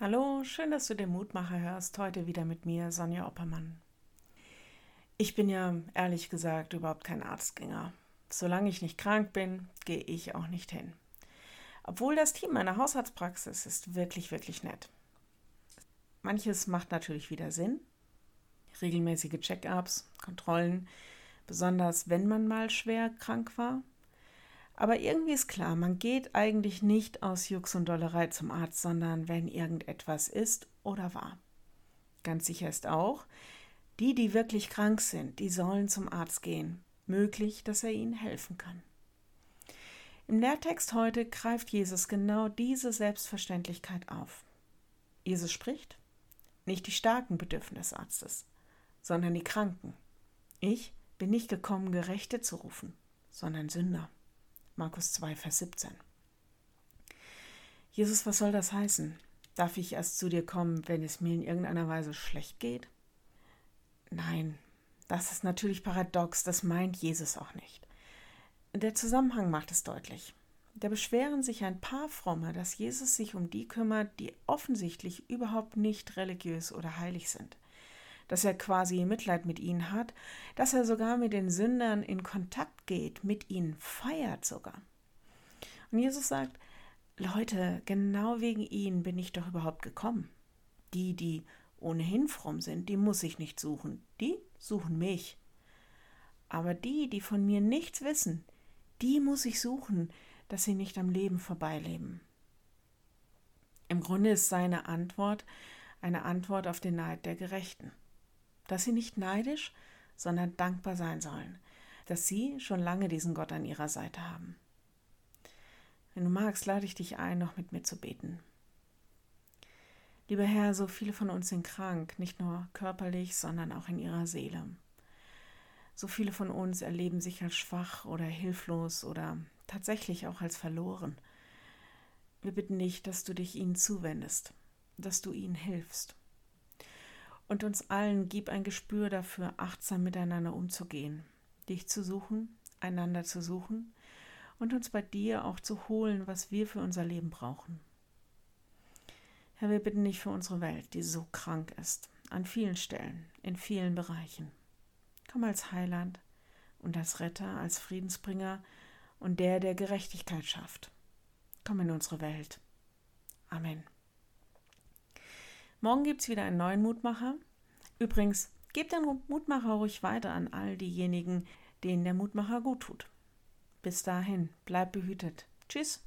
Hallo, schön, dass du den Mutmacher hörst. Heute wieder mit mir, Sonja Oppermann. Ich bin ja ehrlich gesagt überhaupt kein Arztgänger. Solange ich nicht krank bin, gehe ich auch nicht hin. Obwohl das Team meiner Hausarztpraxis ist wirklich, wirklich nett. Manches macht natürlich wieder Sinn. Regelmäßige Check-ups, Kontrollen, besonders wenn man mal schwer krank war aber irgendwie ist klar, man geht eigentlich nicht aus Jux und Dollerei zum Arzt, sondern wenn irgendetwas ist oder war. Ganz sicher ist auch, die, die wirklich krank sind, die sollen zum Arzt gehen. Möglich, dass er ihnen helfen kann. Im Lehrtext heute greift Jesus genau diese Selbstverständlichkeit auf. Jesus spricht, nicht die Starken bedürfen des Arztes, sondern die Kranken. Ich bin nicht gekommen, Gerechte zu rufen, sondern Sünder. Markus 2, Vers 17. Jesus, was soll das heißen? Darf ich erst zu dir kommen, wenn es mir in irgendeiner Weise schlecht geht? Nein, das ist natürlich paradox, das meint Jesus auch nicht. Der Zusammenhang macht es deutlich. Da beschweren sich ein paar Fromme, dass Jesus sich um die kümmert, die offensichtlich überhaupt nicht religiös oder heilig sind dass er quasi Mitleid mit ihnen hat, dass er sogar mit den Sündern in Kontakt geht, mit ihnen feiert sogar. Und Jesus sagt, Leute, genau wegen ihnen bin ich doch überhaupt gekommen. Die, die ohnehin fromm sind, die muss ich nicht suchen, die suchen mich. Aber die, die von mir nichts wissen, die muss ich suchen, dass sie nicht am Leben vorbeileben. Im Grunde ist seine Antwort eine Antwort auf den Neid der Gerechten dass sie nicht neidisch, sondern dankbar sein sollen, dass sie schon lange diesen Gott an ihrer Seite haben. Wenn du magst, lade ich dich ein, noch mit mir zu beten. Lieber Herr, so viele von uns sind krank, nicht nur körperlich, sondern auch in ihrer Seele. So viele von uns erleben sich als schwach oder hilflos oder tatsächlich auch als verloren. Wir bitten dich, dass du dich ihnen zuwendest, dass du ihnen hilfst und uns allen gib ein Gespür dafür, achtsam miteinander umzugehen, dich zu suchen, einander zu suchen und uns bei dir auch zu holen, was wir für unser Leben brauchen. Herr, wir bitten dich für unsere Welt, die so krank ist, an vielen Stellen, in vielen Bereichen. Komm als Heiland und als Retter, als Friedensbringer und der, der Gerechtigkeit schafft. Komm in unsere Welt. Amen. Morgen gibt es wieder einen neuen Mutmacher. Übrigens, gebt den Mutmacher ruhig weiter an all diejenigen, denen der Mutmacher gut tut. Bis dahin, bleibt behütet. Tschüss.